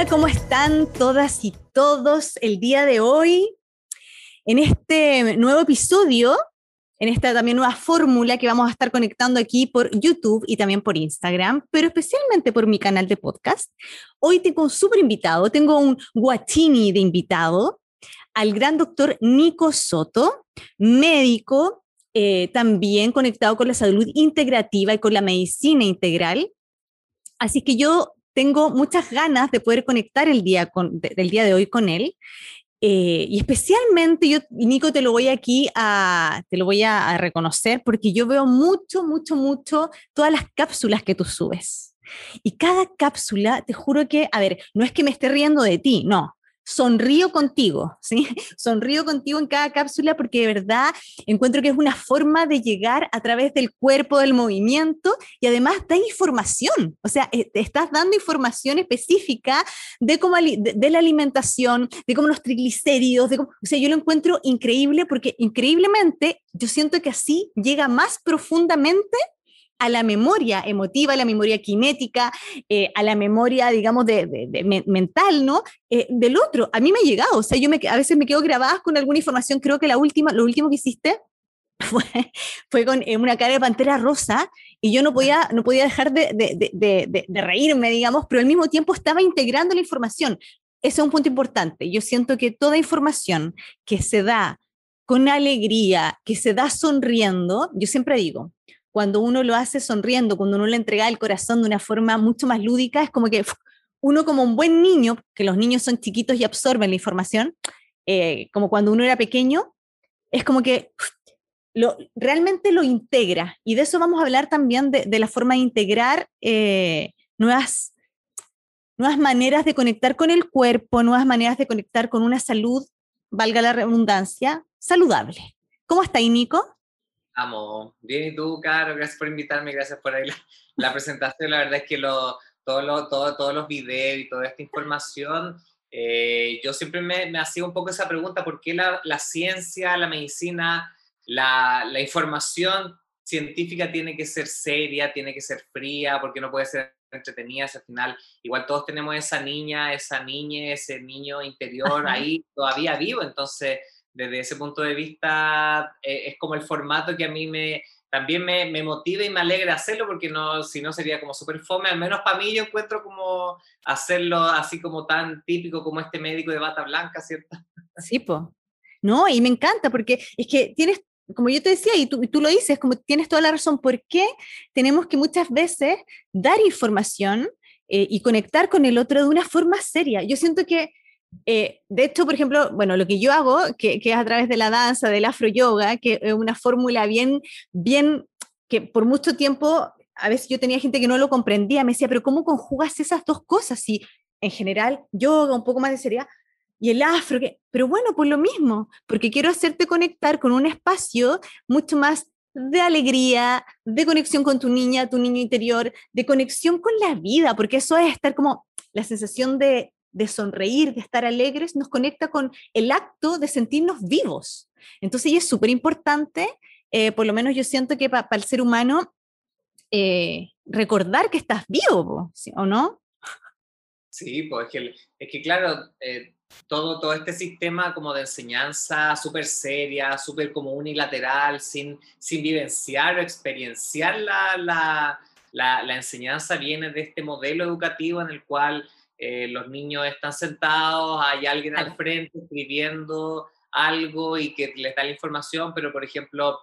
Hola, ¿cómo están todas y todos el día de hoy? En este nuevo episodio, en esta también nueva fórmula que vamos a estar conectando aquí por YouTube y también por Instagram, pero especialmente por mi canal de podcast. Hoy tengo un súper invitado, tengo un guachini de invitado, al gran doctor Nico Soto, médico, eh, también conectado con la salud integrativa y con la medicina integral. Así que yo tengo muchas ganas de poder conectar el día, con, del día de hoy con él. Eh, y especialmente yo, Nico, te lo voy aquí a, te lo voy a, reconocer porque yo veo mucho, mucho, mucho todas las cápsulas que tú subes. Y cada cápsula, te juro que, a ver, no es que me esté riendo de ti, no, sonrío contigo, ¿sí? Sonrío contigo en cada cápsula porque de verdad encuentro que es una forma de llegar a través del cuerpo, del movimiento y además da información, o sea, eh, te estás dando información específica de, cómo, de, la alimentación, de cómo los triglicéridos, de o sea, yo lo encuentro increíble porque increíblemente yo siento que así llega más profundamente a la memoria emotiva, a la memoria kinética, eh, a la memoria, digamos, de, mental, ¿no? Eh, del otro. A mí me ha llegado, o sea, yo me, a veces me quedo grabada con alguna información, creo que la última, lo último que hiciste fue, con eh, una cara de pantera rosa y yo no podía, no podía dejar de, reírme, digamos, pero al mismo tiempo estaba integrando la información. Ese es un punto importante. Yo siento que toda información que se da con alegría, que se da sonriendo, yo siempre digo, cuando uno lo hace sonriendo, cuando uno le entrega el corazón de una forma mucho más lúdica, es como que uno como un buen niño, que los niños son chiquitos y absorben la información, eh, como cuando uno era pequeño, es como que lo, realmente lo integra. Y de eso vamos a hablar también de, la forma de integrar eh, nuevas, nuevas maneras de conectar con el cuerpo, nuevas maneras de conectar con una salud, valga la redundancia, saludable. ¿Cómo está, Nico? Amo. Bien, ¿y tú, Caro? Gracias por invitarme, gracias por ahí la, presentación. La verdad es que lo, todo lo, todo, todos los videos y toda esta información, eh, yo siempre me, me hacía un poco esa pregunta, ¿por qué la, la ciencia, la medicina, la, la, información científica tiene que ser seria, tiene que ser fría, porque no puede ser entretenida, al final igual todos tenemos esa niña, esa niña, ese niño interior ahí todavía vivo, entonces desde ese punto de vista eh, es como el formato que a mí me, también me, me, motiva y me alegra hacerlo porque no, si no sería como súper fome, al menos para mí yo encuentro como hacerlo así como tan típico como este médico de bata blanca, ¿cierto? Sí, pues. No, y me encanta porque es que tienes, como yo te decía, y tú, tú lo dices, como tienes toda la razón, ¿por qué tenemos que muchas veces dar información eh, y conectar con el otro de una forma seria? Yo siento que eh, de hecho, por ejemplo, bueno, lo que yo hago, que, es a través de la danza, del afro yoga, que es una fórmula bien, bien, que por mucho tiempo, a veces yo tenía gente que no lo comprendía, me decía, pero ¿cómo conjugas esas dos cosas? Si en general yoga, un poco más de seriedad, y el afro, que, pero bueno, pues lo mismo, porque quiero hacerte conectar con un espacio mucho más de alegría, de conexión con tu niña, tu niño interior, de conexión con la vida, porque eso es estar como la sensación de de sonreír, de estar alegres, nos conecta con el acto de sentirnos vivos. Entonces, y es súper importante, eh, por lo menos yo siento que para el ser humano, eh, recordar que estás vivo, ¿o no? Sí, pues es que, claro, eh, todo, todo este sistema como de enseñanza súper seria, súper como unilateral, sin, sin vivenciar o experienciar la, la, la enseñanza, viene de este modelo educativo en el cual eh, los niños están sentados, hay alguien al frente escribiendo algo y que les da la información, pero por ejemplo,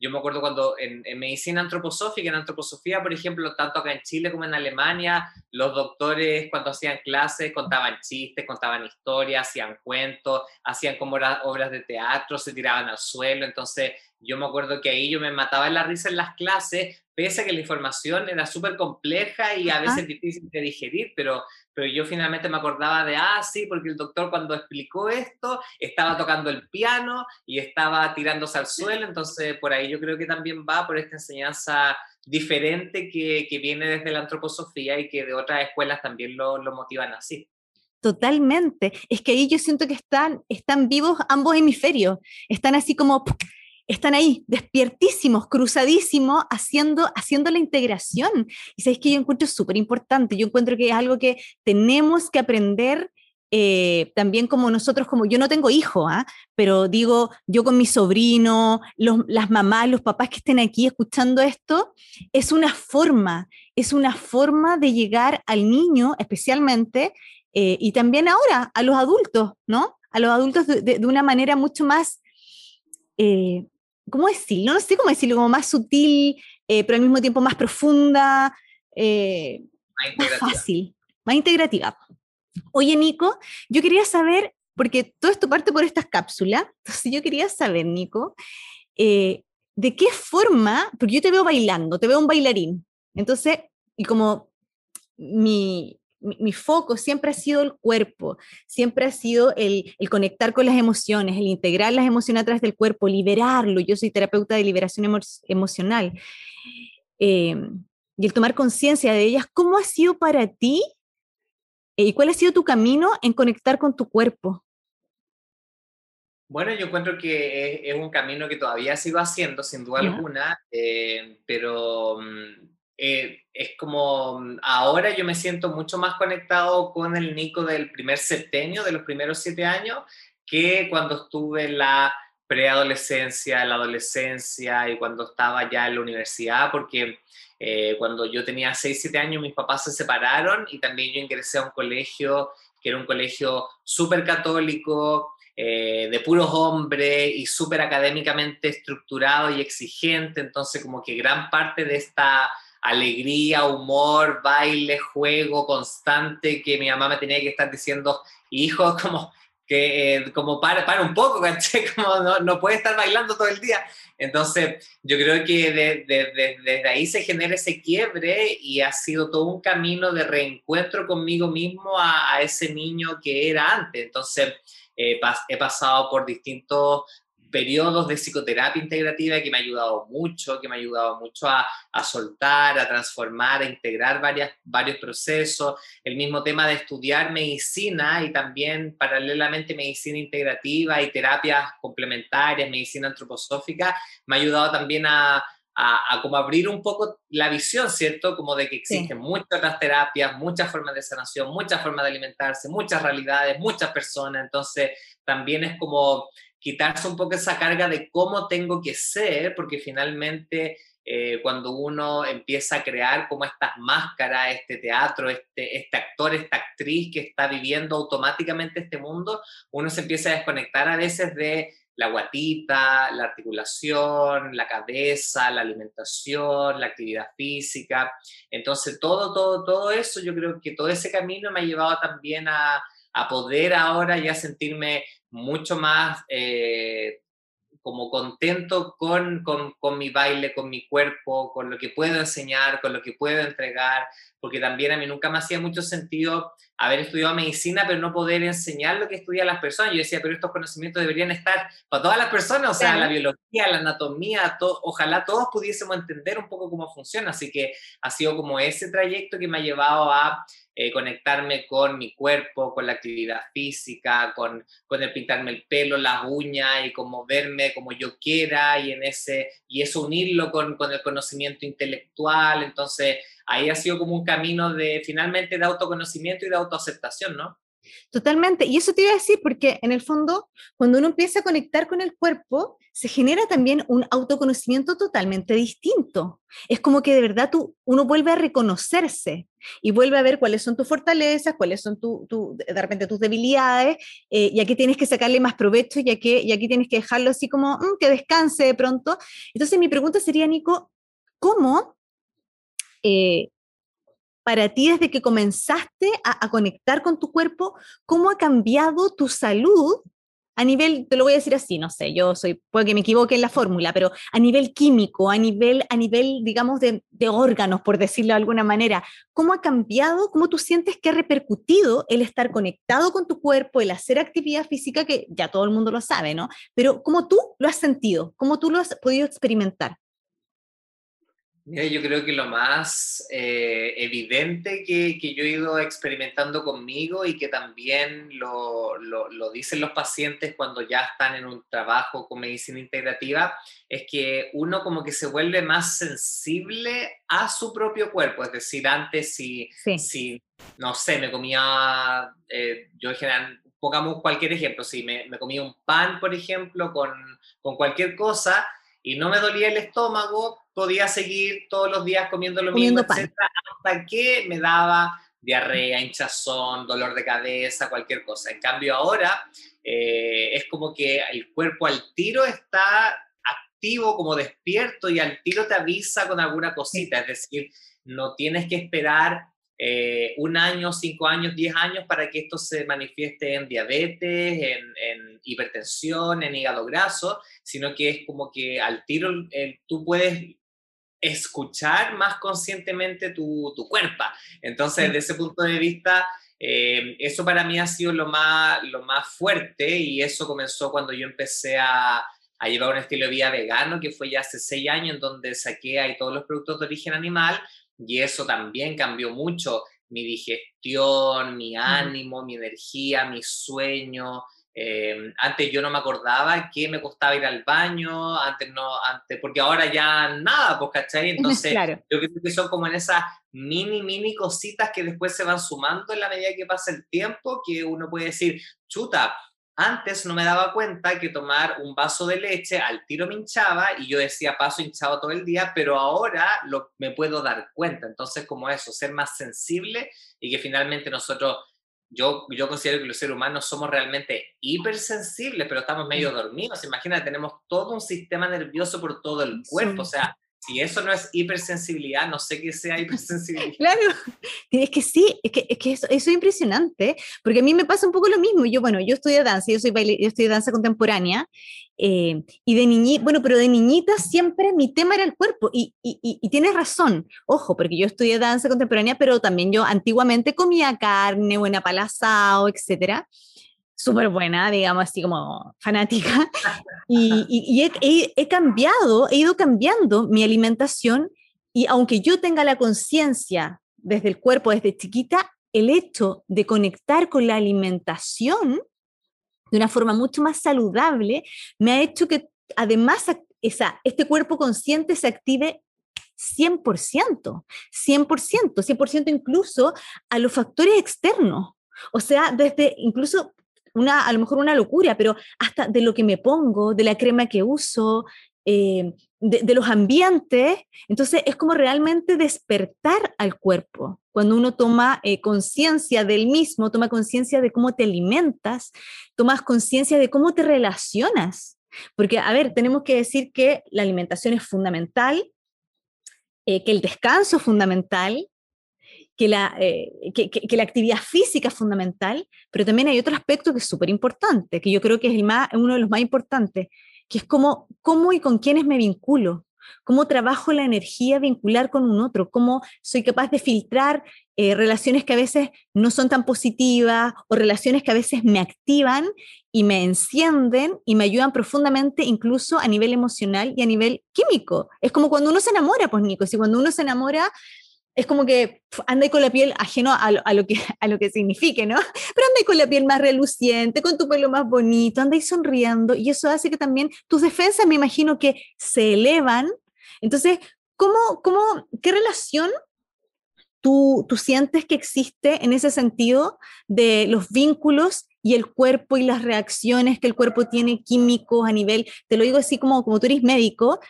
yo me acuerdo cuando en, medicina antroposófica, en antroposofía, por ejemplo, tanto acá en Chile como en Alemania, los doctores cuando hacían clases contaban chistes, contaban historias, hacían cuentos, hacían como obras de teatro, se tiraban al suelo, entonces yo me acuerdo que ahí yo me mataba en la risa en las clases, pese a que la información era súper compleja y a veces difícil de digerir, pero pero yo finalmente me acordaba de, ah, sí, porque el doctor cuando explicó esto estaba tocando el piano y estaba tirándose al suelo, entonces por ahí yo creo que también va por esta enseñanza diferente que, que viene desde la antroposofía y que de otras escuelas también lo, lo motivan así. Totalmente. Es que ahí yo siento que están, están vivos ambos hemisferios. Están así como están ahí, despiertísimos, cruzadísimos, haciendo, haciendo la integración. Y sabéis que yo encuentro súper importante, yo encuentro que es algo que tenemos que aprender eh, también como nosotros, como yo no tengo hijo, ¿ah? pero digo, yo con mi sobrino, las mamás, los papás que estén aquí escuchando esto, es una forma, es una forma de llegar al niño especialmente, eh, y también ahora a los adultos, ¿no? A los adultos de, una manera mucho más, eh, ¿cómo decirlo? No sé cómo decirlo, como más sutil, pero al mismo tiempo más profunda, más fácil, más integrativa. Oye, Nico, yo quería saber, porque todo esto parte por estas cápsulas, entonces yo quería saber, Nico, eh, de qué forma, porque yo te veo bailando, te veo un bailarín, entonces, y como mi, foco siempre ha sido el cuerpo, siempre ha sido el, conectar con las emociones, el integrar las emociones a través del cuerpo, liberarlo. Yo soy terapeuta de liberación emocional. Eh, y el tomar conciencia de ellas, ¿cómo ha sido para ti eh, ¿Y cuál ha sido tu camino en conectar con tu cuerpo? Bueno, yo encuentro que es, un camino que todavía sigo haciendo, sin duda alguna, eh, pero mm, eh, es como mm, ahora yo me siento mucho más conectado con el Nico del primer septenio, de los primeros siete años, que cuando estuve en la preadolescencia, en la adolescencia y cuando estaba ya en la universidad, porque eh, cuando yo tenía 6, 7 años, mis papás se separaron y también yo ingresé a un colegio que era un colegio súper católico, eh, de puros hombres y súper académicamente estructurado y exigente. Entonces, como que gran parte de esta alegría, humor, baile, juego constante que mi mamá me tenía que estar diciendo, hijo, como que eh, como para, para un poco, Como no, no, puede estar bailando todo el día. Entonces, yo creo que desde ahí se genera ese quiebre y ha sido todo un camino de reencuentro conmigo mismo a, ese niño que era antes. Entonces, eh, he pasado por distintos periodos de psicoterapia integrativa que me ha ayudado mucho, que me ha ayudado mucho a, a soltar, a transformar, a integrar varias, varios procesos. El mismo tema de estudiar medicina y también paralelamente medicina integrativa y terapias complementarias, medicina antroposófica, me ha ayudado también a, a, como abrir un poco la visión, ¿cierto? Como de que existen muchas otras terapias, muchas formas de sanación, muchas formas de alimentarse, muchas realidades, muchas personas. Entonces, también es como quitarse un poco esa carga de cómo tengo que ser, porque finalmente eh, cuando uno empieza a crear como estas máscaras, este teatro, este, este actor, esta actriz que está viviendo automáticamente este mundo, uno se empieza a desconectar a veces de la guatita, la articulación, la cabeza, la alimentación, la actividad física. Entonces, todo, todo, todo eso, yo creo que todo ese camino me ha llevado también a, a poder ahora ya sentirme mucho más eh, como contento con, con, con, mi baile, con mi cuerpo, con lo que puedo enseñar, con lo que puedo entregar, porque también a mí nunca me hacía mucho sentido haber estudiado medicina, pero no poder enseñar lo que estudian las personas. Yo decía, pero estos conocimientos deberían estar para todas las personas, o sea, la biología, la anatomía, ojalá todos pudiésemos entender un poco cómo funciona. Así que ha sido como ese trayecto que me ha llevado a eh, conectarme con mi cuerpo, con la actividad física, con, con el pintarme el pelo, las uñas y como verme como yo quiera y, en ese, y eso unirlo con, con el conocimiento intelectual. Entonces, ahí ha sido como un camino de finalmente de autoconocimiento y de autoaceptación, ¿no? Totalmente. Y eso te iba a decir porque en el fondo, cuando uno empieza a conectar con el cuerpo, se genera también un autoconocimiento totalmente distinto. Es como que de verdad tú, uno vuelve a reconocerse y vuelve a ver cuáles son tus fortalezas, cuáles son tu, de repente tus debilidades, eh, y aquí tienes que sacarle más provecho y aquí, y aquí tienes que dejarlo así como mm, que descanse de pronto. Entonces mi pregunta sería, Nico, ¿cómo eh, para ti desde que comenzaste a, conectar con tu cuerpo, cómo ha cambiado tu salud a nivel, te lo voy a decir así, no sé, yo soy, puede que me equivoque en la fórmula, pero a nivel químico, a nivel, a nivel digamos, de, de, órganos, por decirlo de alguna manera, ¿cómo ha cambiado, cómo tú sientes que ha repercutido el estar conectado con tu cuerpo, el hacer actividad física, que ya todo el mundo lo sabe, ¿no? Pero ¿cómo tú lo has sentido? ¿Cómo tú lo has podido experimentar? Mira, yo creo que lo más eh, evidente que, que, yo he ido experimentando conmigo y que también lo, lo, lo, dicen los pacientes cuando ya están en un trabajo con medicina integrativa, es que uno como que se vuelve más sensible a su propio cuerpo. Es decir, antes si, si no sé, me comía, eh, yo en general, pongamos cualquier ejemplo, si me, me comía un pan, por ejemplo, con, con cualquier cosa, y no me dolía el estómago, podía seguir todos los días comiendo lo mismo, hasta que me daba diarrea, hinchazón, dolor de cabeza, cualquier cosa. En cambio ahora eh, es como que el cuerpo al tiro está activo, como despierto y al tiro te avisa con alguna cosita, es decir, no tienes que esperar eh, un año, cinco años, diez años para que esto se manifieste en diabetes, en, hipertensión, en hígado graso, sino que es como que al tiro tú puedes escuchar más conscientemente tu, tu cuerpo. Entonces, desde ese punto de vista, eh, eso para mí ha sido lo más, lo más fuerte y eso comenzó cuando yo empecé a, a llevar un estilo de vida vegano, que fue ya hace seis años, en donde saqué ahí todos los productos de origen animal y eso también cambió mucho mi digestión, mi ánimo, mi energía, mi sueño. Eh, antes yo no me acordaba que me costaba ir al baño, antes no, antes, porque ahora ya nada, pues, ¿cachai? Entonces, yo creo que son como en esas mini, mini cositas que después se van sumando en la medida que pasa el tiempo, que uno puede decir, chuta, antes no me daba cuenta que tomar un vaso de leche al tiro me hinchaba y yo decía paso hinchado todo el día, pero ahora lo, me puedo dar cuenta. Entonces, como eso, ser más sensible y que finalmente nosotros, yo, yo considero que los seres humanos somos realmente hipersensibles, pero estamos medio dormidos. Imagina, tenemos todo un sistema nervioso por todo el cuerpo, o sea, si eso no es hipersensibilidad, no sé qué sea hipersensibilidad. Claro, es que sí, es que, es que eso, es impresionante, porque a mí me pasa un poco lo mismo. Yo, bueno, yo estudio danza, yo, soy baile, yo estudio danza contemporánea, eh, y de niñita, bueno, pero de niñita siempre mi tema era el cuerpo, y, y, y, tienes razón, ojo, porque yo estudié danza contemporánea, pero también yo antiguamente comía carne, buena palazao, etcétera súper buena, digamos así como fanática, y, y, he, he, cambiado, he ido cambiando mi alimentación y aunque yo tenga la conciencia desde el cuerpo, desde chiquita, el hecho de conectar con la alimentación de una forma mucho más saludable me ha hecho que además esa, este cuerpo consciente se active 100%, 100%, 100% incluso a los factores externos. O sea, desde incluso una, a lo mejor una locura, pero hasta de lo que me pongo, de la crema que uso, eh, de, los ambientes. Entonces es como realmente despertar al cuerpo. Cuando uno toma eh, conciencia del mismo, toma conciencia de cómo te alimentas, tomas conciencia de cómo te relacionas. Porque, a ver, tenemos que decir que la alimentación es fundamental, eh, que el descanso es fundamental, que la, eh, que, la actividad física es fundamental, pero también hay otro aspecto que es súper importante, que yo creo que es el más, uno de los más importantes, que es cómo, cómo y con quiénes me vinculo, cómo trabajo la energía vincular con un otro, cómo soy capaz de filtrar eh, relaciones que a veces no son tan positivas o relaciones que a veces me activan y me encienden y me ayudan profundamente incluso a nivel emocional y a nivel químico. Es como cuando uno se enamora, pues Nico, si cuando uno se enamora es como que anda con la piel ajeno a lo, que, a lo que signifique, ¿no? Pero anda con la piel más reluciente, con tu pelo más bonito, anda sonriendo y eso hace que también tus defensas me imagino que se elevan. Entonces, ¿cómo, cómo, qué relación tú, tú sientes que existe en ese sentido de los vínculos y el cuerpo y las reacciones que el cuerpo tiene químicos a nivel, te lo digo así como, como tú eres médico,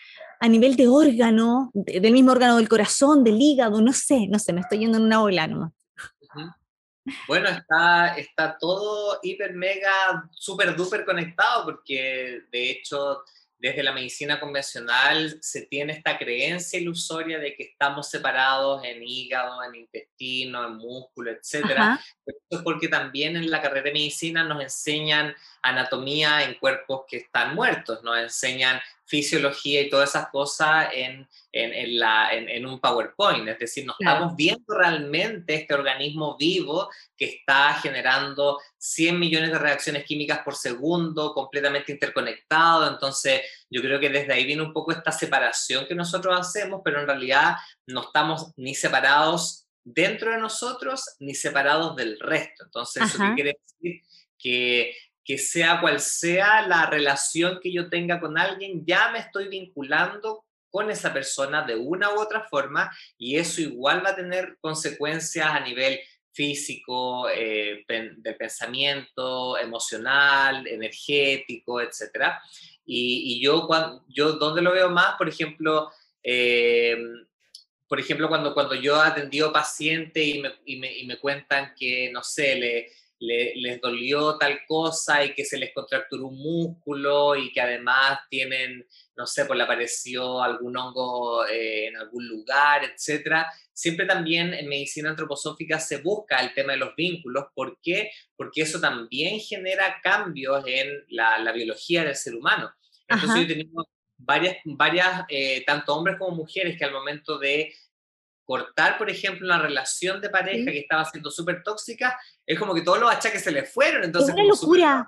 a nivel de órgano, del mismo órgano del corazón, del hígado, no sé, no sé, me estoy yendo en una ola nomás. Bueno, está, está todo hiper, mega, súper, duper conectado porque de hecho desde la medicina convencional se tiene esta creencia ilusoria de que estamos separados en hígado, en intestino, en músculo, etc. Eso es porque también en la carrera de medicina nos enseñan anatomía en cuerpos que están muertos, nos enseñan fisiología y todas esas cosas en, en, la, en, un PowerPoint. Es decir, no estamos viendo realmente este organismo vivo que está generando 100 millones de reacciones químicas por segundo, completamente interconectado. Entonces, yo creo que desde ahí viene un poco esta separación que nosotros hacemos, pero en realidad no estamos ni separados dentro de nosotros ni separados del resto. Entonces, eso quiere decir que que sea cual sea la relación que yo tenga con alguien, ya me estoy vinculando con esa persona de una u otra forma y eso igual va a tener consecuencias a nivel físico, eh, de pensamiento, emocional, energético, etc. Y, yo, cuando, yo, ¿dónde lo veo más? Por ejemplo, eh, por ejemplo cuando, cuando yo he atendido pacientes y me, y, me, y me cuentan que, no sé, le, les dolió tal cosa y que se les contracturó un músculo y que además tienen, no sé, pues le apareció algún hongo eh, en algún lugar, etc. Siempre también en medicina antroposófica se busca el tema de los vínculos. ¿Por qué? Porque eso también genera cambios en la, biología del ser humano. Entonces yo he tenido varias, varias eh, tanto hombres como mujeres que al momento de cortar, por ejemplo, una relación de pareja que estaba siendo súper tóxica, es como que todos los achaques se le fueron. Entonces, es una locura.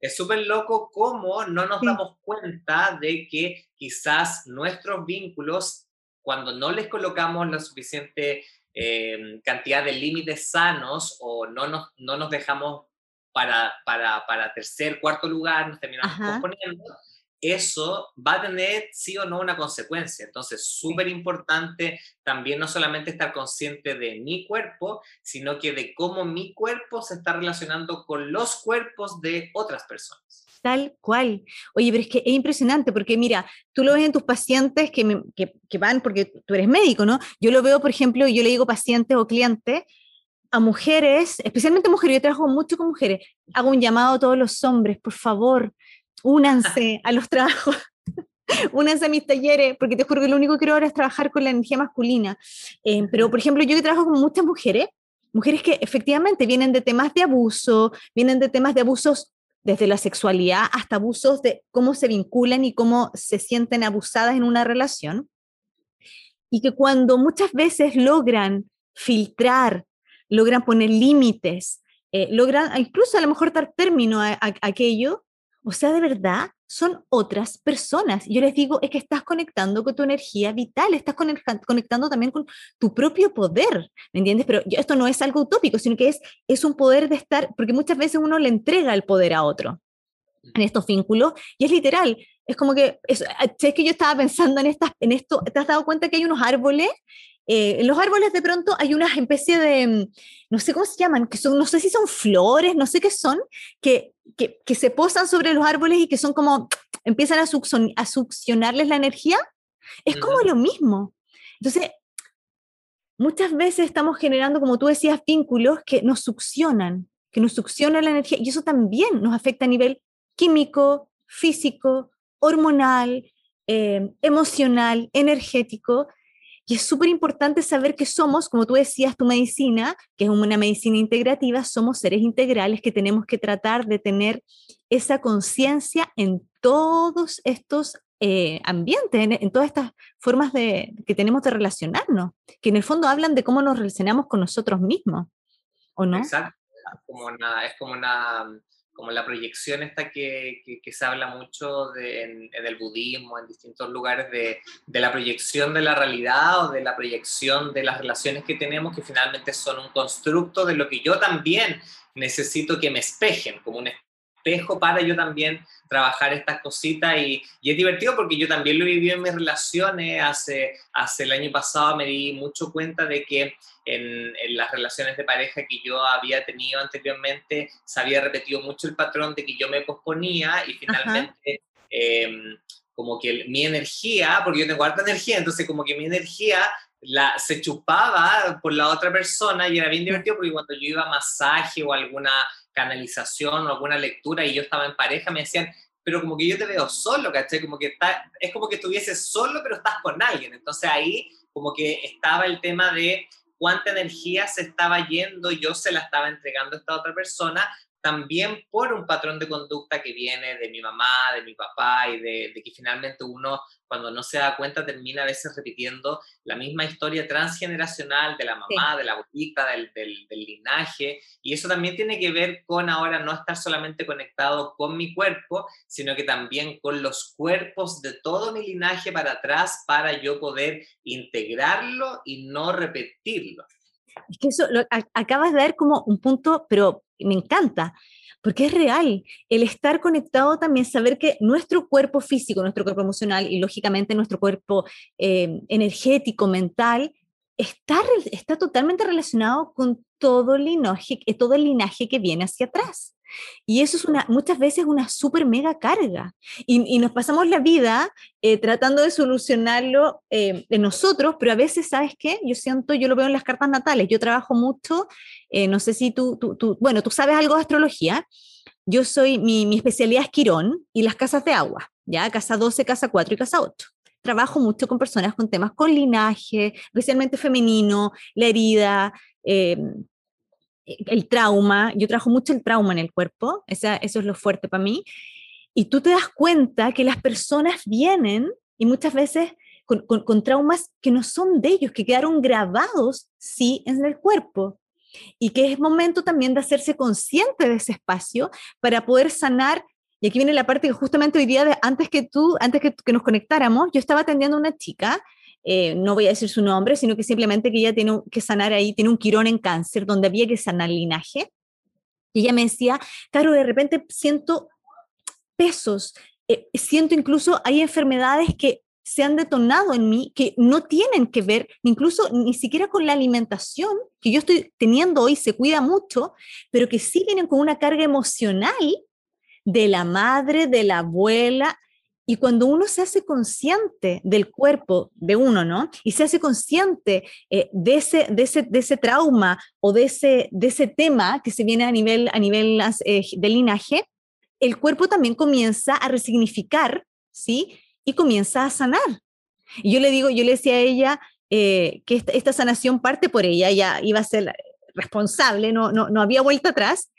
es súper loco cómo no nos damos cuenta de que quizás nuestros vínculos, cuando no les colocamos la suficiente eh, cantidad de límites sanos o no nos, no nos dejamos para, para, para tercer, cuarto lugar, nos terminamos componiendo, eso va a tener sí o no una consecuencia. Entonces, súper importante también no solamente estar consciente de mi cuerpo, sino que de cómo mi cuerpo se está relacionando con los cuerpos de otras personas. Tal cual. Oye, pero es que es impresionante porque mira, tú lo ves en tus pacientes que, que, van, porque tú eres médico, ¿no? Yo lo veo, por ejemplo, yo le digo pacientes o clientes a mujeres, especialmente mujeres, yo trabajo mucho con mujeres, hago un llamado a todos los hombres, por favor, únanse a los trabajos, únanse a mis talleres, porque te juro que lo único que quiero ahora es trabajar con la energía masculina. Eh, pero, por ejemplo, yo que trabajo con muchas mujeres, mujeres que efectivamente vienen de temas de abuso, vienen de temas de abusos desde la sexualidad hasta abusos de cómo se vinculan y cómo se sienten abusadas en una relación. Y que cuando muchas veces logran filtrar, logran poner límites, eh, logran incluso a lo mejor dar término a aquello, o sea, de verdad, son otras personas. Yo les digo, es que estás conectando con tu energía vital, estás conectando también con tu propio poder, ¿me entiendes? Pero esto no es algo utópico, sino que es, es un poder de estar, porque muchas veces uno le entrega el poder a otro en estos vínculos, y es literal, es como que, es, es que yo estaba pensando en, estas, en esto, ¿te has dado cuenta que hay unos árboles eh, en los árboles de pronto hay una especie de, mm, no sé cómo se llaman, que son, no sé si son flores, no sé qué son, que, que, que se posan sobre los árboles y que son como, empiezan a, a succionarles la energía. Es como lo mismo. Entonces, muchas veces estamos generando, como tú decías, vínculos que nos succionan, que nos succionan la energía y eso también nos afecta a nivel químico, físico, hormonal, eh, emocional, energético y es súper importante saber que somos, como tú decías, tu medicina, que es una medicina integrativa, somos seres integrales que tenemos que tratar de tener esa conciencia en todos estos eh, ambientes, en, todas estas formas de, que tenemos de relacionarnos, que en el fondo hablan de cómo nos relacionamos con nosotros mismos, ¿o no? Exacto, como es como una como la proyección esta que, que, se habla mucho de, en, el budismo, en distintos lugares, de, de, la proyección de la realidad o de la proyección de las relaciones que tenemos, que finalmente son un constructo de lo que yo también necesito que me espejen, como un espejo para yo también trabajar estas cositas y, y, es divertido porque yo también lo he vivido en mis relaciones, hace, hace el año pasado me di mucho cuenta de que en, en, las relaciones de pareja que yo había tenido anteriormente se había repetido mucho el patrón de que yo me posponía y finalmente... Em, como que mi energía, porque yo tengo harta energía, entonces como que mi energía la, se chupaba por la otra persona y era bien divertido porque cuando yo iba a masaje o alguna canalización o alguna lectura y yo estaba en pareja, me decían, pero como que yo te veo solo, ¿cachai? Como que es como que estuvieses solo, pero estás con alguien. Entonces ahí como que estaba el tema de cuánta energía se estaba yendo, yo se la estaba entregando a esta otra persona también por un patrón de conducta que viene de mi mamá, de mi papá y de, que finalmente uno cuando no se da cuenta termina a veces repitiendo la misma historia transgeneracional de la mamá, de la abuelita, del, del, linaje. Y eso también tiene que ver con ahora no estar solamente conectado con mi cuerpo, sino que también con los cuerpos de todo mi linaje para atrás para yo poder integrarlo y no repetirlo. Es que eso lo, acabas de dar como un punto, pero me encanta, porque es real. El estar conectado también, saber que nuestro cuerpo físico, nuestro cuerpo emocional y lógicamente nuestro cuerpo eh, energético, mental, está, está totalmente relacionado con todo el, linaje, todo el linaje que viene hacia atrás. Y eso es una, muchas veces una súper mega carga. Y, nos pasamos la vida eh, tratando de solucionarlo eh, en nosotros, pero a veces, ¿sabes qué? Yo siento, yo lo veo en las cartas natales, yo trabajo mucho, eh, no sé si tú, tú, tú, bueno, tú sabes algo de astrología. Yo soy, mi, mi especialidad es Quirón y las casas de agua, ¿ya? Casa 12, casa 4 y casa 8 trabajo mucho con personas con temas con linaje, especialmente femenino, la herida, eh, el trauma, yo trabajo mucho el trauma en el cuerpo, eso es lo fuerte para mí, y tú te das cuenta que las personas vienen y muchas veces con, con, traumas que no son de ellos, que quedaron grabados, sí, en el cuerpo. Y que es momento también de hacerse consciente de ese espacio para poder sanar. Y aquí viene la parte que justamente hoy día, de, antes que tú, antes que, que nos conectáramos, yo estaba atendiendo a una chica eh, no voy a decir su nombre, sino que simplemente que ella tiene que sanar ahí, tiene un quirón en cáncer donde había que sanar linaje. Y ella me decía, claro, de repente siento pesos, eh, siento incluso hay enfermedades que se han detonado en mí que no tienen que ver, incluso ni siquiera con la alimentación que yo estoy teniendo hoy, se cuida mucho, pero que sí vienen con una carga emocional de la madre, de la abuela, y cuando uno se hace consciente del cuerpo de uno, ¿no? Y se hace consciente eh, de, ese, de, ese, de ese trauma o de ese, de ese tema que se viene a nivel, a nivel eh, de linaje, el cuerpo también comienza a resignificar, ¿sí? Y comienza a sanar. Yo le digo, yo le decía a ella eh, que esta, sanación parte por ella, ella iba a ser responsable, no, no, no había vuelta atrás,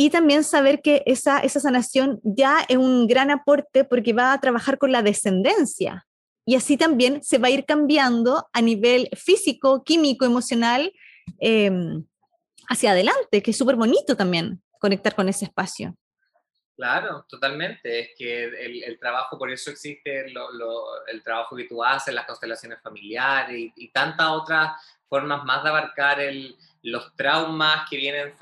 y también saber que esa, esa sanación ya es un gran aporte porque va a trabajar con la descendencia. Y así también se va a ir cambiando a nivel físico, químico, emocional, em, hacia adelante, que es súper bonito también conectar con ese espacio. Claro, totalmente. Es que el, trabajo, por eso existe el trabajo que tú haces, las constelaciones familiares y, y tantas otras formas más de abarcar el, los traumas que vienen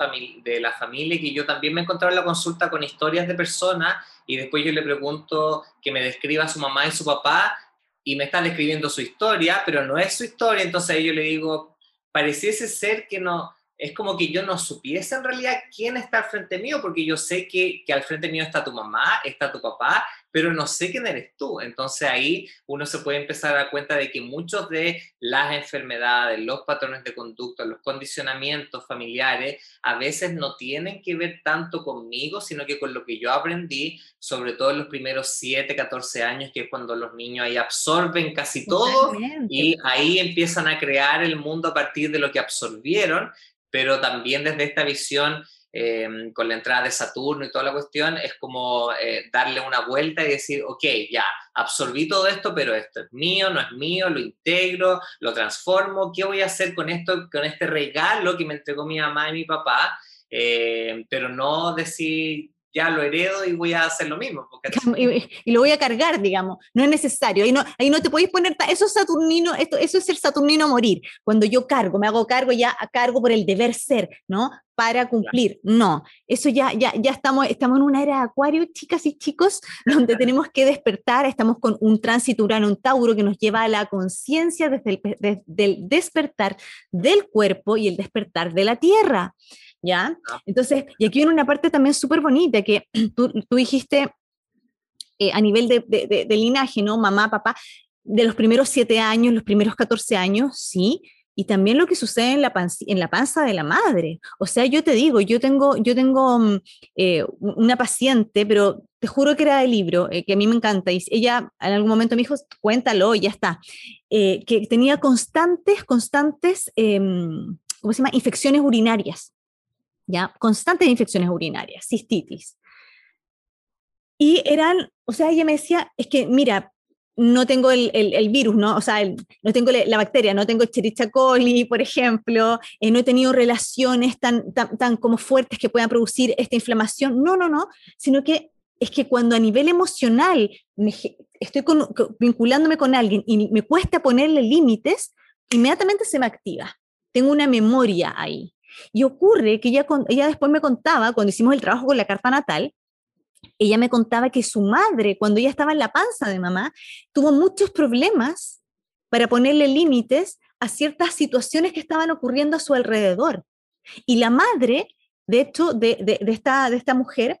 de la familia, que yo también me he encontrado en la consulta con historias de personas y después yo le pregunto que me describa su mamá y su papá y me están describiendo su historia, pero no es su historia, entonces yo le digo, pareciese ser que no, es como que yo no supiese en realidad quién está al frente mío, porque yo sé que, que al frente mío está tu mamá, está tu papá, pero no sé quién eres tú. Entonces ahí uno se puede empezar a dar cuenta de que muchos de las enfermedades, los patrones de conducta, los condicionamientos familiares, a veces no tienen que ver tanto conmigo, sino que con lo que yo aprendí, sobre todo en los primeros 7, 14 años, que es cuando los niños ahí absorben casi todo y ahí empiezan a crear el mundo a partir de lo que absorbieron, pero también desde esta visión Em, con la entrada de Saturno y toda la cuestión, es como eh, darle una vuelta y decir, ok, ya, absorbí todo esto, pero esto es mío, no es mío, lo integro, lo transformo, ¿qué voy a hacer con esto, con este regalo que me entregó mi mamá y mi papá? Eh, pero no decir, ya lo heredo y voy a hacer lo mismo. Porque... Y, lo voy a cargar, digamos. No es necesario. Ahí no, ahí no te podéis poner, eso es saturnino, esto, eso es el saturnino a morir. Cuando yo cargo, me hago cargo ya cargo por el deber ser, ¿no? Para cumplir. No, eso ya, ya, ya estamos, estamos en una era de acuario, chicas y chicos, donde tenemos que despertar. Estamos con un tránsito urano, un tauro que nos lleva a la conciencia desde el desde el despertar del cuerpo y el despertar de la tierra. ¿Ya? Ah. Entonces, y aquí viene una parte también súper bonita que tú, tú dijiste eh, a nivel de, de, de, linaje, ¿no? Mamá, papá, de los primeros siete años, los primeros 14 años, sí, y también lo que sucede en la, en la panza de la madre. O sea, yo te digo, yo tengo, yo tengo mm, eh, una paciente, pero te juro que era de libro, eh, que a mí me encanta, y ella en algún momento me dijo, cuéntalo, y ya está, que tenía constantes, constantes, em, ¿cómo se llama?, infecciones urinarias. ¿Ya? Constantes infecciones urinarias, cistitis. Y eran, o sea, ella me decía, es que, mira, no tengo el, el, virus, ¿no? O sea, no tengo la, bacteria, no tengo Escherichia coli, por ejemplo, eh, no he tenido relaciones tan, tan, tan, como fuertes que puedan producir esta inflamación. No, no, no, sino que es que cuando a nivel emocional estoy vinculándome con alguien y me cuesta ponerle límites, inmediatamente se me activa. Tengo una memoria ahí. Y ocurre que ella, ella después me contaba, cuando hicimos el trabajo con la carta natal, ella me contaba que su madre, cuando ella estaba en la panza de mamá, tuvo muchos problemas para ponerle límites a ciertas situaciones que estaban ocurriendo a su alrededor. Y la madre, de hecho, de, esta, de esta mujer,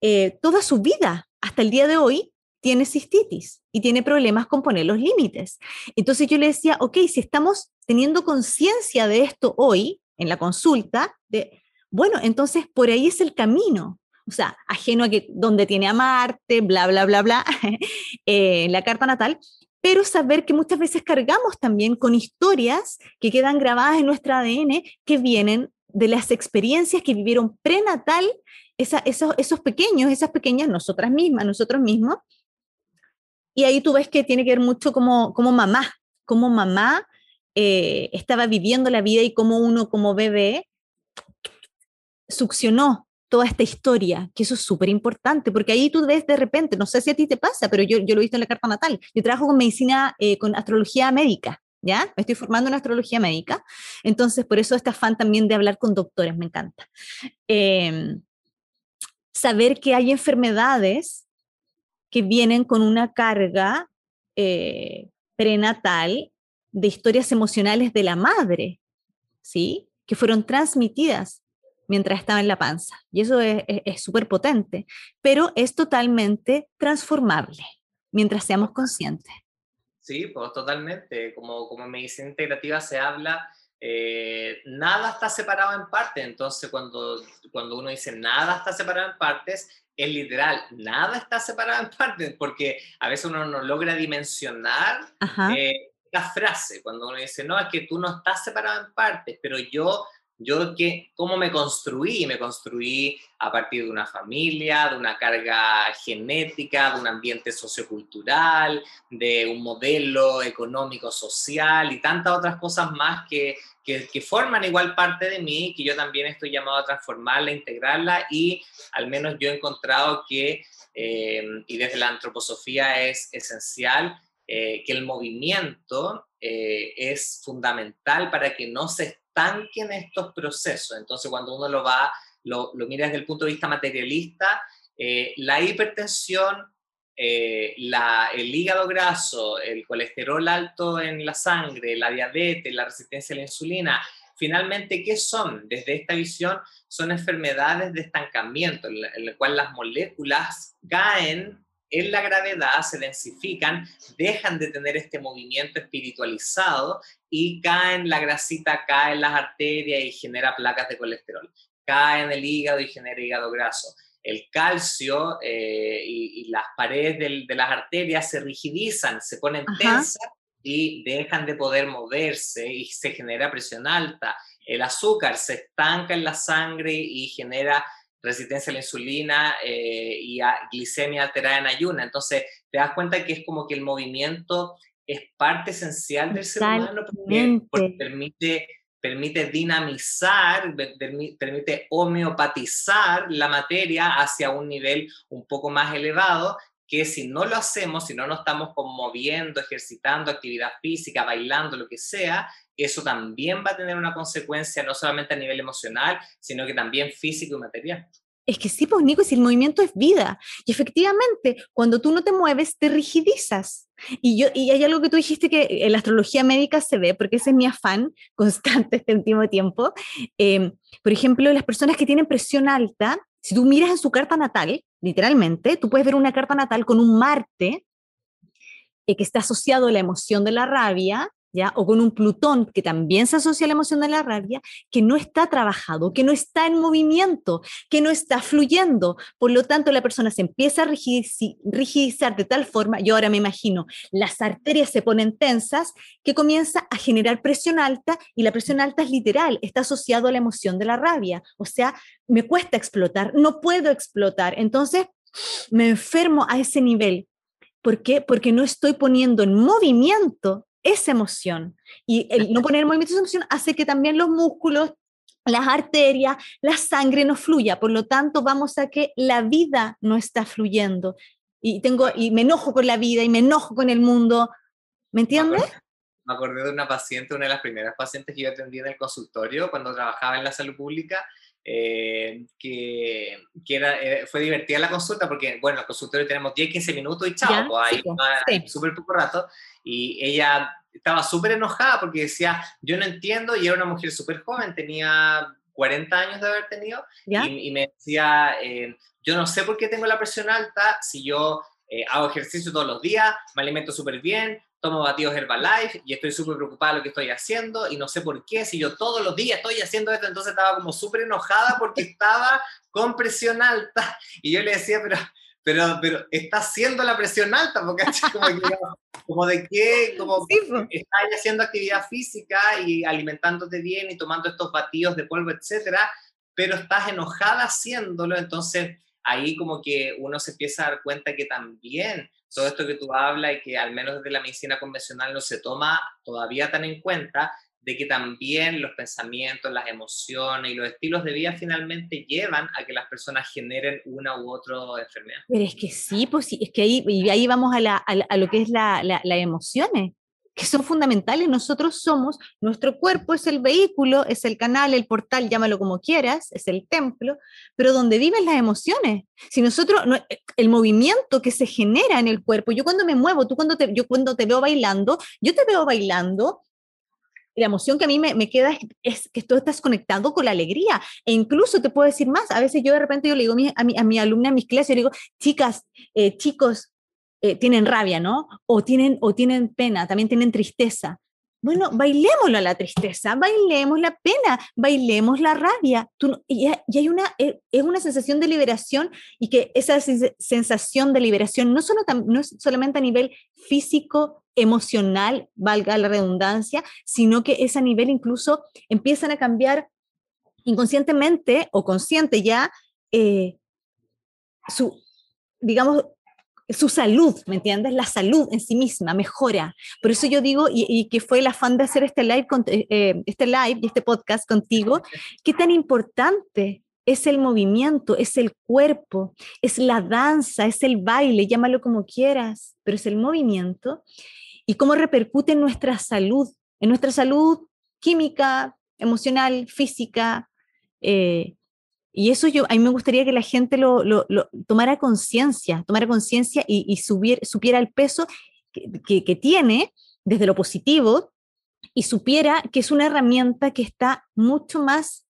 eh, toda su vida, hasta el día de hoy, tiene cistitis y tiene problemas con poner los límites. Entonces yo le decía, ok, si estamos teniendo conciencia de esto hoy en la consulta, de, bueno, entonces por ahí es el camino o sea, ajeno a que donde tiene a Marte, bla, bla, bla, bla, eh, la carta natal, pero saber que muchas veces cargamos también con historias que quedan grabadas en nuestro ADN que vienen de las experiencias que vivieron prenatal esos, esos pequeños, esas pequeñas, nosotras mismas, nosotros mismos. Y ahí tú ves que tiene que ver mucho como, como mamá, como mamá eh, estaba viviendo la vida y como uno como bebé succionó toda esta historia, que eso es súper importante, porque ahí tú ves de repente, no sé si a ti te pasa, pero yo, yo lo he visto en la carta natal, yo trabajo con medicina, eh, con astrología médica, ¿ya? Me estoy formando en astrología médica, entonces por eso este afán también de hablar con doctores, me encanta. Em, saber que hay enfermedades que vienen con una carga eh, prenatal de historias emocionales de la madre, ¿sí? Que fueron transmitidas mientras estaba en la panza. Y eso es súper potente, pero es totalmente transformable mientras seamos conscientes. Sí, pues totalmente. Como, como en medicina integrativa se habla, eh, nada está separado en partes. Entonces, cuando, cuando uno dice nada está separado en partes, es literal, nada está separado en partes, porque a veces uno no logra dimensionar eh, la frase. Cuando uno dice, no, es que tú no estás separado en partes, pero yo yo que, cómo me construí, me construí a partir de una familia, de una carga genética, de un ambiente sociocultural, de un modelo económico social y tantas otras cosas más que, que, forman igual parte de mí, que yo también estoy llamado a transformarla, integrarla y al menos yo he encontrado que, eh, y desde la antroposofía es esencial, eh, que el movimiento eh, es fundamental para que no se estanquen estos procesos. Entonces, cuando uno lo va, lo, mira desde el punto de vista materialista, eh, la hipertensión, la, el hígado graso, el colesterol alto en la sangre, la diabetes, la resistencia a la insulina, finalmente, ¿qué son? Desde esta visión, son enfermedades de estancamiento, en las la cual las moléculas caen en la gravedad se densifican, dejan de tener este movimiento espiritualizado y caen la grasita, cae en las arterias y genera placas de colesterol. Cae en el hígado y genera hígado graso. El calcio eh, y, las paredes de las arterias se rigidizan, se ponen tensas y dejan de poder moverse y se genera presión alta. El azúcar se estanca en la sangre y genera resistencia a la insulina eh, y a glicemia alterada en ayuna. Entonces, te das cuenta que es como que el movimiento es parte esencial del ser humano porque, permite, permite dinamizar, permite homeopatizar la materia hacia un nivel un poco más elevado que si no lo hacemos, si no nos estamos conmoviendo, ejercitando actividad física, bailando, lo que sea, eso también va a tener una consecuencia no solamente a nivel emocional, sino que también físico y material. Es que sí, pues Nico, si el movimiento es vida. Y efectivamente, cuando tú no te mueves, te rigidizas. Y, yo, y hay algo que tú dijiste que en la astrología médica se ve, porque ese es mi afán constante este último tiempo. Em, por ejemplo, las personas que tienen presión alta, si tú miras en su carta natal, literalmente, tú puedes ver una carta natal con un Marte eh, que está asociado a la emoción de la rabia, O con un Plutón, que también se asocia a la emoción de la rabia, que no está trabajado, que no está en movimiento, que no está fluyendo. Por lo tanto, la persona se empieza a rigidizar de tal forma, yo ahora me imagino, las arterias se ponen tensas, que comienza a generar presión alta, y la presión alta es literal, está asociado a la emoción de la rabia. O sea, me cuesta explotar, no puedo explotar. Entonces, me enfermo a ese nivel. ¿Por qué? Porque no estoy poniendo en movimiento esa emoción. Y el no poner en movimiento esa emoción hace que también los músculos, las arterias, la sangre no fluya. Por lo tanto, vamos a que la vida no está fluyendo. Y, tengo, y me enojo con la vida y me enojo con el mundo. ¿Me entiendes? Me acordé de una paciente, una de las primeras pacientes que yo atendí en el consultorio cuando trabajaba en la salud pública, eh, que, que era, eh, fue divertida la consulta porque, bueno, en el consultorio tenemos 10, 15 minutos y chao, pues ahí súper poco rato. Y ella estaba súper enojada porque decía, yo no entiendo, y era una mujer súper joven, tenía 40 años de haber tenido, y, me decía, eh, yo no sé por qué tengo la presión alta si yo hago ejercicio todos los días, me alimento súper bien, tomo batidos Herbalife y estoy súper preocupada de lo que estoy haciendo y no sé por qué, si yo todos los días estoy haciendo esto, entonces estaba como súper enojada porque estaba con presión alta. Y yo le decía, pero, pero, pero está haciendo la presión alta, porque como, como de qué, como estás haciendo actividad física y alimentándote bien y tomando estos batidos de polvo, etcétera, pero estás enojada haciéndolo, entonces ahí como que uno se empieza a dar cuenta que también todo esto que tú hablas y que al menos desde la medicina convencional no se toma todavía tan en cuenta, de que también los pensamientos, las emociones y los estilos de vida finalmente llevan a que las personas generen una u otra enfermedad. Pero es que sí, pues es que ahí, y ahí vamos a, la, a, lo que es las la, emociones que son fundamentales. Nosotros somos, nuestro cuerpo es el vehículo, es el canal, el portal, llámalo como quieras, es el templo, pero donde viven las emociones. Si nosotros, eh, el movimiento que se genera en el cuerpo, yo cuando me muevo, tú cuando te, yo cuando te veo bailando, yo te veo bailando, la emoción que a mí me, me, queda es, que tú estás conectado con la alegría. E incluso te puedo decir más, a veces yo de repente yo le digo a mi, a mi, a alumna, a mis clases, yo le digo, chicas, eh, chicos, eh, tienen rabia, ¿no? O tienen, o tienen pena, también tienen tristeza. Bueno, bailémoslo a la tristeza, bailemos la pena, bailemos la rabia. y, hay una, eh, es una sensación de liberación y que esa sensación de liberación no, solo, no es solamente a nivel físico, emocional, valga la redundancia, sino que es a nivel incluso empiezan a cambiar inconscientemente o consciente ya eh, su, digamos, su salud, ¿me entiendes? La salud en sí misma mejora. Por eso yo digo, y, que fue el afán de hacer este live, eh, eh, este live y este podcast contigo, qué tan importante es el movimiento, es el cuerpo, es la danza, es el baile, llámalo como quieras, pero es el movimiento y cómo repercute en nuestra salud, en nuestra salud química, emocional, física, eh, y eso yo, a mí me gustaría que la gente lo, tomara conciencia, tomara conciencia y, supiera el peso que, tiene desde lo positivo y supiera que es una herramienta que está mucho más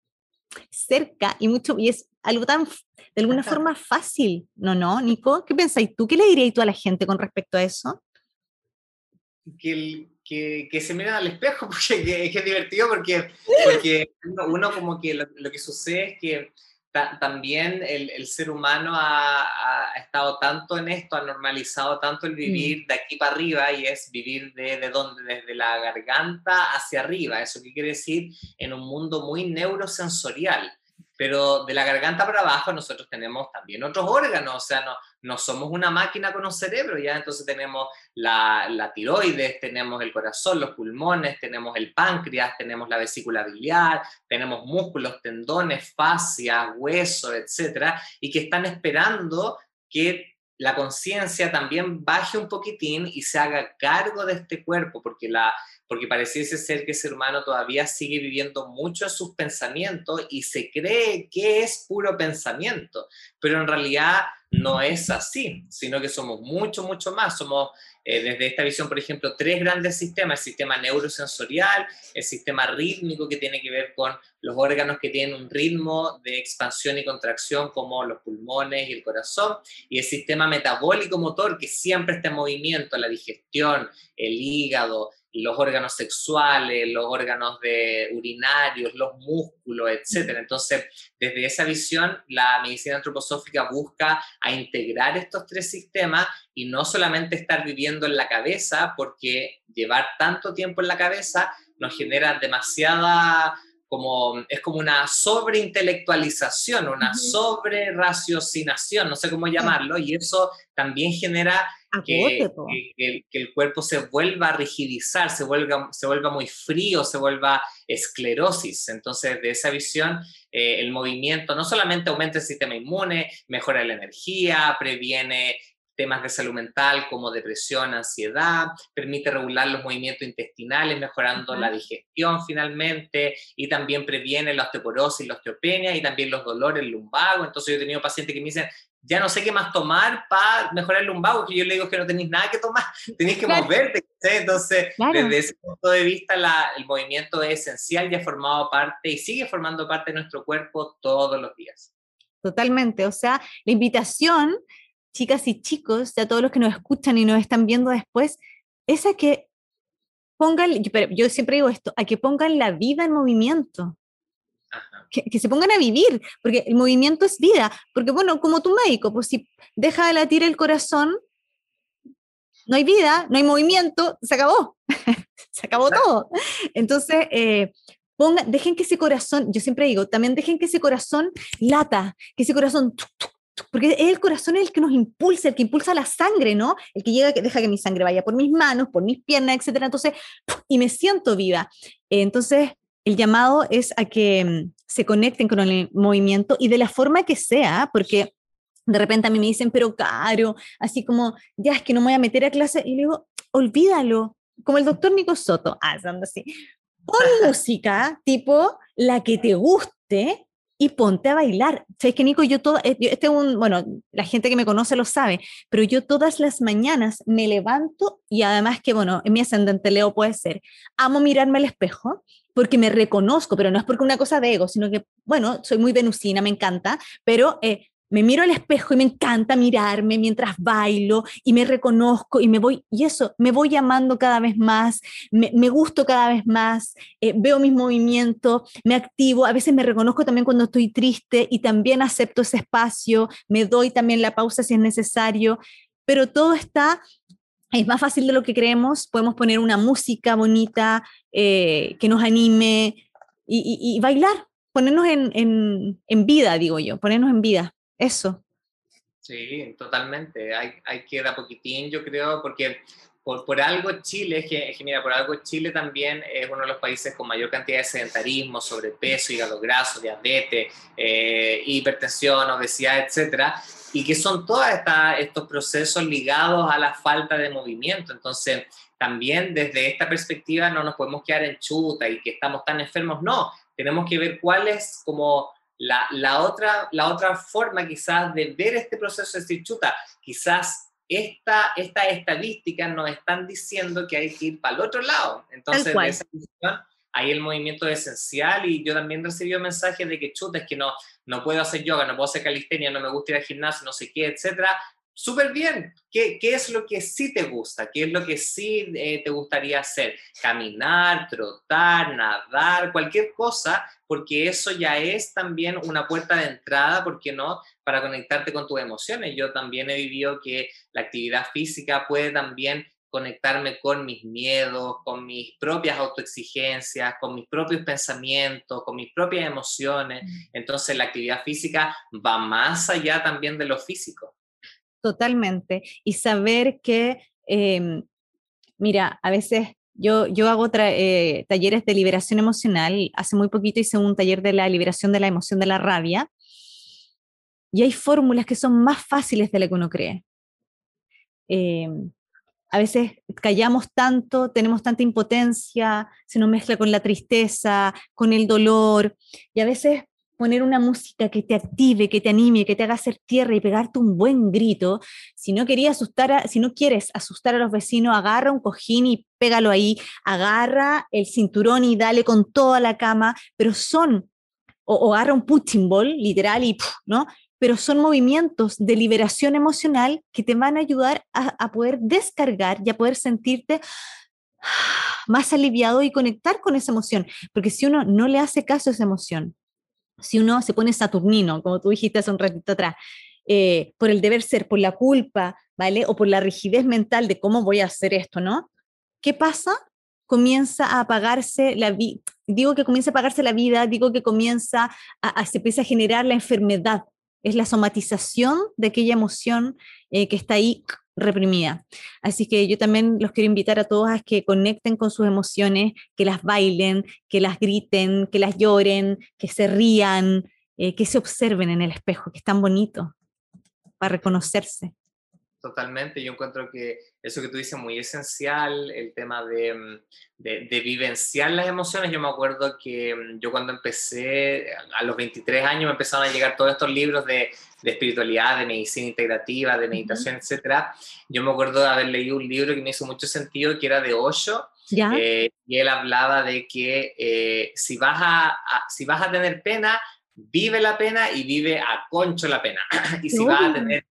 cerca y mucho y es algo tan de alguna forma fácil, ¿no, no, Nico? ¿Qué pensáis tú? ¿Qué le dirías tú a la gente con respecto a eso? Que, que, se miren al espejo, porque es, que es divertido, porque, porque uno, como que lo, que sucede es que también el, ser humano ha, estado tanto en esto, ha normalizado tanto el vivir mm. de aquí para arriba y es vivir de, de dónde, desde la garganta hacia arriba. ¿Eso qué quiere decir? En un mundo muy neurosensorial pero de la garganta para abajo nosotros tenemos también otros órganos, o sea, no, no somos una máquina con un cerebro, ya entonces tenemos la, la, tiroides, tenemos el corazón, los pulmones, tenemos el páncreas, tenemos la vesícula biliar, tenemos músculos, tendones, fascias, huesos, etcétera, y que están esperando que la conciencia también baje un poquitín y se haga cargo de este cuerpo, porque la, porque pareciese ser que el ser humano todavía sigue viviendo mucho en sus pensamientos y se cree que es puro pensamiento, pero en realidad no es así, sino que somos mucho, mucho más. Somos, eh, desde esta visión, por ejemplo, tres grandes sistemas, el sistema neurosensorial, el sistema rítmico que tiene que ver con los órganos que tienen un ritmo de expansión y contracción como los pulmones y el corazón, y el sistema metabólico motor que siempre está en movimiento, la digestión, el hígado, los órganos sexuales, los órganos de urinarios, los músculos, etc. Entonces, desde esa visión, la medicina antroposófica busca a integrar estos tres sistemas y no solamente estar viviendo en la cabeza, porque llevar tanto tiempo en la cabeza nos genera demasiada como, es como una sobreintelectualización, una sobre-raciocinación, no sé cómo llamarlo, y eso también genera que, el cuerpo se vuelva a rigidizar, se vuelva, se vuelva muy frío, se vuelva esclerosis. Entonces, de esa visión, eh, el movimiento no solamente aumenta el sistema inmune, mejora la energía, previene temas de salud mental como depresión, ansiedad, permite regular los movimientos intestinales, mejorando la digestión finalmente, y también previene la osteoporosis, la osteopenia y también los dolores lumbagos. Entonces yo he tenido pacientes que me dicen, ya no sé qué más tomar para mejorar el lumbago, que yo le digo que no tenéis nada que tomar, tenéis que moverte. Entonces, desde ese punto de vista, el movimiento es esencial y ha formado parte y sigue formando parte de nuestro cuerpo todos los días. Totalmente, o sea, la invitación chicas y chicos, ya todos los que nos escuchan y nos están viendo después, es a que pongan, yo siempre digo esto, a que pongan la vida en movimiento. Que, se pongan a vivir, porque el movimiento es vida, porque bueno, como tu médico, pues si deja de latir el corazón, no hay vida, no hay movimiento, se acabó, se acabó todo. Entonces, eh, dejen que ese corazón, yo siempre digo, también dejen que ese corazón lata, que ese corazón porque es el corazón el que nos impulsa, el que impulsa la sangre, ¿no? El que llega, que deja que mi sangre vaya por mis manos, por mis piernas, etcétera. Entonces, y me siento viva. Entonces, el llamado es a que mm, se conecten con el movimiento y de la forma que sea, porque de repente a mí me dicen, pero caro, así como, ya es que no me voy a meter a clase, y le digo, olvídalo, como el doctor Nico Soto, ah, así, pon música tipo la que te guste y ponte a bailar. ¿Sabes que Nico? Yo todo, eh, este un, bueno, la gente que me conoce lo sabe, pero yo todas las mañanas me levanto y además que, bueno, en mi ascendente Leo puede ser, amo mirarme al espejo porque me reconozco, pero no es porque una cosa de ego, sino que, bueno, soy muy venusina, me encanta, pero eh, me miro al espejo y me encanta mirarme mientras bailo y me reconozco y me voy, y eso, me voy llamando cada vez más, me, gusto cada vez más, eh, veo mis movimientos, me activo, a veces me reconozco también cuando estoy triste y también acepto ese espacio, me doy también la pausa si es necesario, pero todo está es más fácil de lo que creemos, podemos poner una música bonita eh, que nos anime y, bailar, ponernos en, en, vida, digo yo, ponernos en vida. Eso. Sí, totalmente. Hay, hay que dar poquitín, yo creo, porque por, por algo Chile, que, que, mira, por algo Chile también es uno de los países con mayor cantidad de sedentarismo, sobrepeso, hígado graso, diabetes, eh, hipertensión, obesidad, etcétera, y que son todos estos procesos ligados a la falta de movimiento. Entonces, también desde esta perspectiva no nos podemos quedar en chuta y que estamos tan enfermos, no, tenemos que ver cuál es como la, otra, la otra forma quizás de ver este proceso es decir, chuta, quizás esta, estas estadísticas nos están diciendo que hay que ir para el otro lado. Entonces, de esa visión, ahí el movimiento es esencial y yo también recibí mensajes de que chuta, es que no, no puedo hacer yoga, no puedo hacer calistenia, no me gusta ir al gimnasio, no sé qué, etcétera. Súper bien. ¿Qué, ¿Qué, es lo que sí te gusta? ¿Qué es lo que sí eh, te gustaría hacer? Caminar, trotar, nadar, cualquier cosa, porque eso ya es también una puerta de entrada, ¿por qué no? Para conectarte con tus emociones. Yo también he vivido que la actividad física puede también conectarme con mis miedos, con mis propias autoexigencias, con mis propios pensamientos, con mis propias emociones. Mm. Entonces la actividad física va más allá también de lo físico. Totalmente. Y saber que, em, mira, a veces yo, yo hago eh, talleres de liberación emocional. Hace muy poquito hice un taller de la liberación de la emoción de la rabia. Y hay fórmulas que son más fáciles de lo que uno cree. Em, a veces callamos tanto, tenemos tanta impotencia, se nos mezcla con la tristeza, con el dolor, y a veces poner una música que te active, que te anime, que te haga hacer tierra y pegarte un buen grito. Si no querías asustar, si no quieres asustar a los vecinos, agarra un cojín y pégalo ahí, agarra el cinturón y dale con toda la cama, pero son o, agarra un punching ball, literal y ¿no? Pero son movimientos de liberación emocional que te van a ayudar a, a poder descargar y a poder sentirte más aliviado y conectar con esa emoción. Porque si uno no le hace caso a esa emoción, si uno se pone saturnino, como tú dijiste hace un ratito atrás, eh, por el deber ser, por la culpa, ¿vale? O por la rigidez mental de cómo voy a hacer esto, ¿no? ¿Qué pasa? Comienza a apagarse la vida, digo que comienza a apagarse la vida, digo que comienza a, se empieza a generar la enfermedad, es la somatización de aquella emoción eh, que está ahí reprimida. Así que yo también los quiero invitar a todos a que conecten con sus emociones, que las bailen, que las griten, que las lloren, que se rían, eh, que se observen en el espejo, que es tan bonito para reconocerse. Totalmente, yo encuentro que eso que tú dices es muy esencial, el tema de, mm, de, vivenciar las emociones. Yo me acuerdo que mm, yo cuando empecé, a los 23 años me empezaron a llegar todos estos libros de, de espiritualidad, de medicina integrativa, de meditación, etc. Yo me acuerdo de haber leído un libro que me hizo mucho sentido, que era de Osho, eh, y él hablaba de que eh, si, vas a, si vas a tener pena, vive la pena y vive a concho la pena. y si vas a tener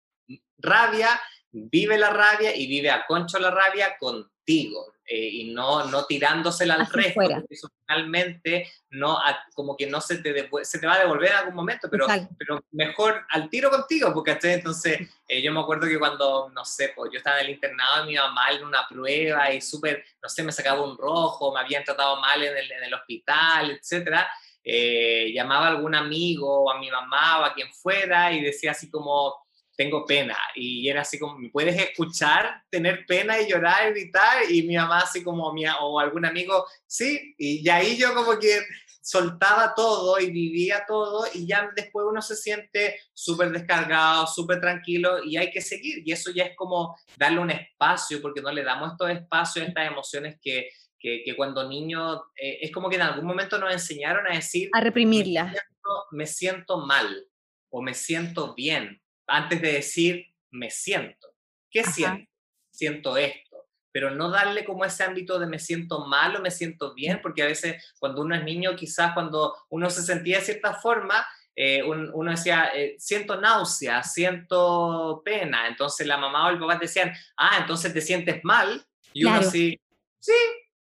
rabia, vive la rabia y vive a concho la rabia contigo eh, y no, no tirándosela al resto, porque eso finalmente no, como que no se te, se te va a devolver en algún momento, pero, pero mejor al tiro contigo, porque entonces eh, yo me acuerdo que cuando, no sé, pues yo estaba en el internado me iba mal en una prueba y súper, no sé, me sacaba un rojo, me habían tratado mal en el, en el hospital, etcétera, eh, llamaba a algún amigo o a mi mamá o a quien fuera y decía así como, tengo pena. Y era así como, ¿me puedes escuchar tener pena y llorar y gritar? Y mi mamá así como, mi, o algún amigo, sí. Y, ahí yo como que soltaba todo y vivía todo y ya después uno se siente súper descargado, súper tranquilo y hay que seguir. Y eso ya es como darle un espacio, porque no le damos estos espacios, estas emociones que, que, cuando niños, eh, es como que en algún momento nos enseñaron a decir... A reprimirla. Me siento, me siento mal o me siento bien antes de decir me siento. ¿Qué siento? Siento esto. Pero no darle como ese ámbito de me siento mal o me siento bien, porque a veces cuando uno es niño, quizás cuando uno se sentía de cierta forma, eh, uno decía, eh, siento náusea, siento pena. Entonces la mamá o el papá decían, ah, entonces te sientes mal. Y uno así, sí,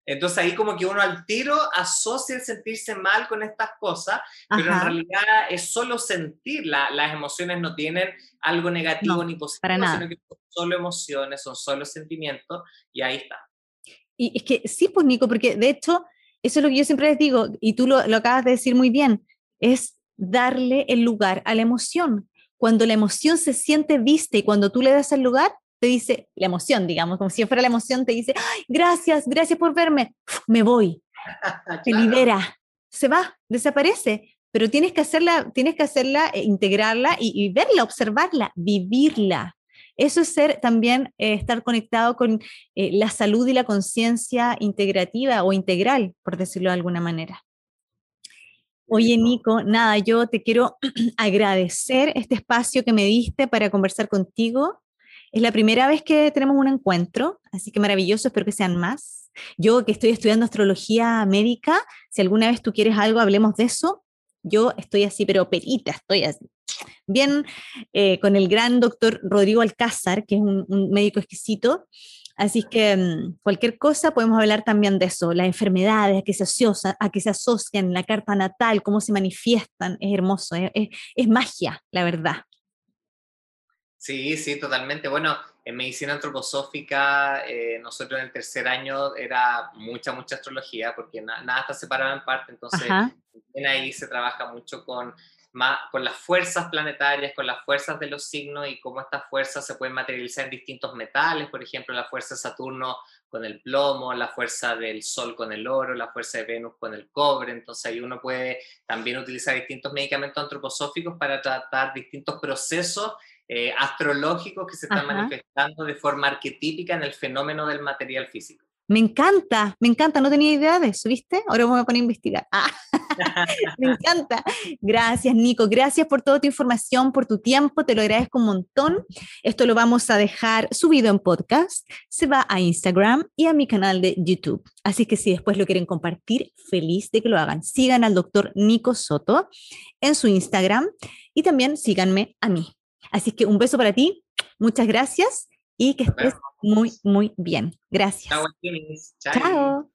entonces ahí como que uno al tiro asocia el sentirse mal con estas cosas, pero en realidad es solo sentir, las emociones no tienen algo negativo ni positivo, sino que son solo emociones, son solo sentimientos y ahí está. Y es que sí, pues Nico, porque de hecho, eso es lo que yo siempre les digo, y tú lo, lo acabas de decir muy bien, es darle el lugar a la emoción. Cuando la emoción se siente vista y cuando tú le das el lugar, te dice, la emoción, digamos, como si fuera la emoción, te dice, gracias, gracias por verme, me voy, te libera, se va, desaparece, pero tienes que hacerla, tienes que hacerla, eh, integrarla y, verla, observarla, vivirla. Eso es ser también eh, estar conectado con eh, la salud y la conciencia integrativa o integral, por decirlo de alguna manera. Oye, Nico, nada, yo te quiero agradecer este espacio que me diste para conversar contigo. Es la primera vez que tenemos un encuentro, así que maravilloso, espero que sean más. Yo que estoy estudiando astrología médica, si alguna vez tú quieres algo, hablemos de eso. Yo estoy así, pero perita, estoy así. Bien, eh, con el gran doctor Rodrigo Alcázar, que es un, médico exquisito. Así que mm, cualquier cosa podemos hablar también de eso, las enfermedades a que se, asocian, a que se asocian, la carta natal, cómo se manifiestan, es hermoso, es magia, la verdad. Sí, sí, totalmente. Bueno, en medicina antroposófica, eh, nosotros en el tercer año era mucha, mucha astrología, porque nada está separado en parte, entonces en ahí se trabaja mucho con, con las fuerzas planetarias, con las fuerzas de los signos y cómo estas fuerzas se pueden materializar en distintos metales, por ejemplo, la fuerza de Saturno con el plomo, la fuerza del Sol con el oro, la fuerza de Venus con el cobre, entonces ahí uno puede también utilizar distintos medicamentos antroposóficos para tratar distintos procesos eh, astrológicos que se están manifestando de forma arquetípica en el fenómeno del material físico. Me encanta, me encanta, no tenía idea de eso, ¿viste? Ahora me voy a poner a investigar. Ah, me encanta. Gracias, Nico. Gracias por toda tu información, por tu tiempo, te lo agradezco un montón. Esto lo vamos a dejar subido en podcast, se va a Instagram y a mi canal de YouTube. Así que si después lo quieren compartir, feliz de que lo hagan. Sigan al doctor Nico Soto en su Instagram y también síganme a mí. Así que un beso para ti, muchas gracias y que estés muy, muy bien. Gracias. Chao.